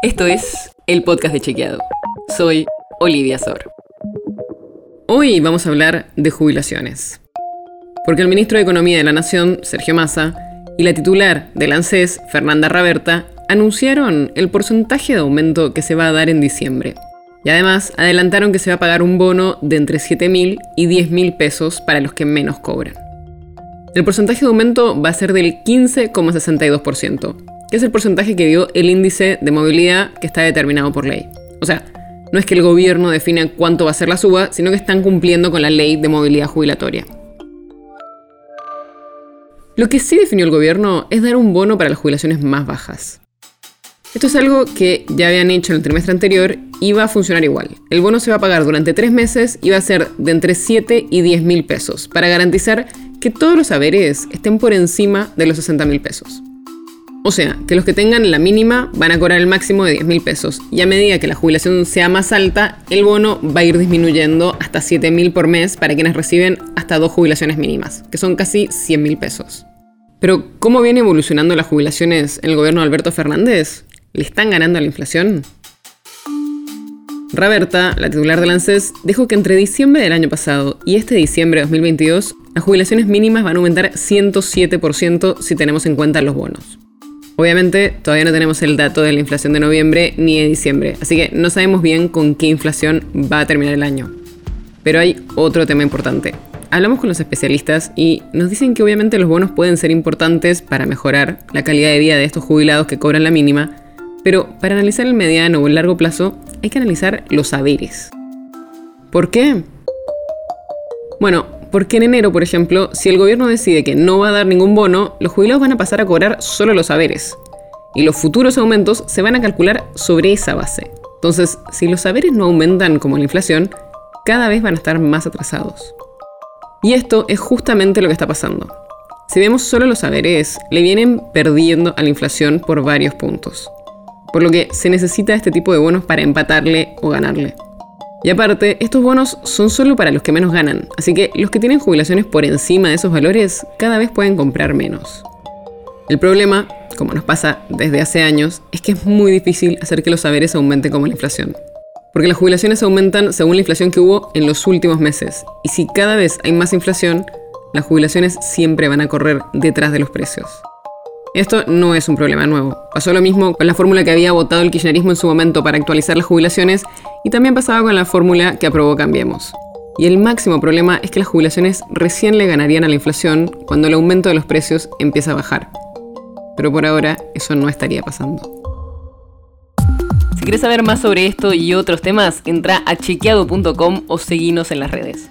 Esto es el podcast de Chequeado. Soy Olivia Sor. Hoy vamos a hablar de jubilaciones. Porque el ministro de Economía de la Nación, Sergio Massa, y la titular del ANSES, Fernanda Raberta, anunciaron el porcentaje de aumento que se va a dar en diciembre. Y además adelantaron que se va a pagar un bono de entre 7 mil y 10 mil pesos para los que menos cobran. El porcentaje de aumento va a ser del 15,62%, que es el porcentaje que dio el índice de movilidad que está determinado por ley. O sea, no es que el gobierno defina cuánto va a ser la suba, sino que están cumpliendo con la ley de movilidad jubilatoria. Lo que sí definió el gobierno es dar un bono para las jubilaciones más bajas. Esto es algo que ya habían hecho en el trimestre anterior y va a funcionar igual. El bono se va a pagar durante tres meses y va a ser de entre 7 y 10 mil pesos para garantizar que todos los saberes estén por encima de los 60 mil pesos. O sea, que los que tengan la mínima van a cobrar el máximo de 10 mil pesos y a medida que la jubilación sea más alta, el bono va a ir disminuyendo hasta 7 mil por mes para quienes reciben hasta dos jubilaciones mínimas, que son casi 100 mil pesos. Pero, ¿cómo viene evolucionando las jubilaciones en el gobierno de Alberto Fernández? ¿Le están ganando a la inflación? Raberta, la titular del ANSES, dijo que entre diciembre del año pasado y este diciembre de 2022, las jubilaciones mínimas van a aumentar 107% si tenemos en cuenta los bonos. Obviamente todavía no tenemos el dato de la inflación de noviembre ni de diciembre, así que no sabemos bien con qué inflación va a terminar el año. Pero hay otro tema importante. Hablamos con los especialistas y nos dicen que obviamente los bonos pueden ser importantes para mejorar la calidad de vida de estos jubilados que cobran la mínima, pero para analizar el mediano o el largo plazo hay que analizar los saberes. ¿Por qué? Bueno, porque en enero, por ejemplo, si el gobierno decide que no va a dar ningún bono, los jubilados van a pasar a cobrar solo los saberes. Y los futuros aumentos se van a calcular sobre esa base. Entonces, si los saberes no aumentan como la inflación, cada vez van a estar más atrasados. Y esto es justamente lo que está pasando. Si vemos solo los saberes, le vienen perdiendo a la inflación por varios puntos. Por lo que se necesita este tipo de bonos para empatarle o ganarle. Y aparte, estos bonos son solo para los que menos ganan, así que los que tienen jubilaciones por encima de esos valores cada vez pueden comprar menos. El problema, como nos pasa desde hace años, es que es muy difícil hacer que los saberes aumenten como la inflación. Porque las jubilaciones aumentan según la inflación que hubo en los últimos meses, y si cada vez hay más inflación, las jubilaciones siempre van a correr detrás de los precios. Esto no es un problema nuevo. Pasó lo mismo con la fórmula que había votado el kirchnerismo en su momento para actualizar las jubilaciones y también pasaba con la fórmula que aprobó Cambiemos. Y el máximo problema es que las jubilaciones recién le ganarían a la inflación cuando el aumento de los precios empieza a bajar. Pero por ahora eso no estaría pasando. Si quieres saber más sobre esto y otros temas, entra a chequeado.com o seguinos en las redes.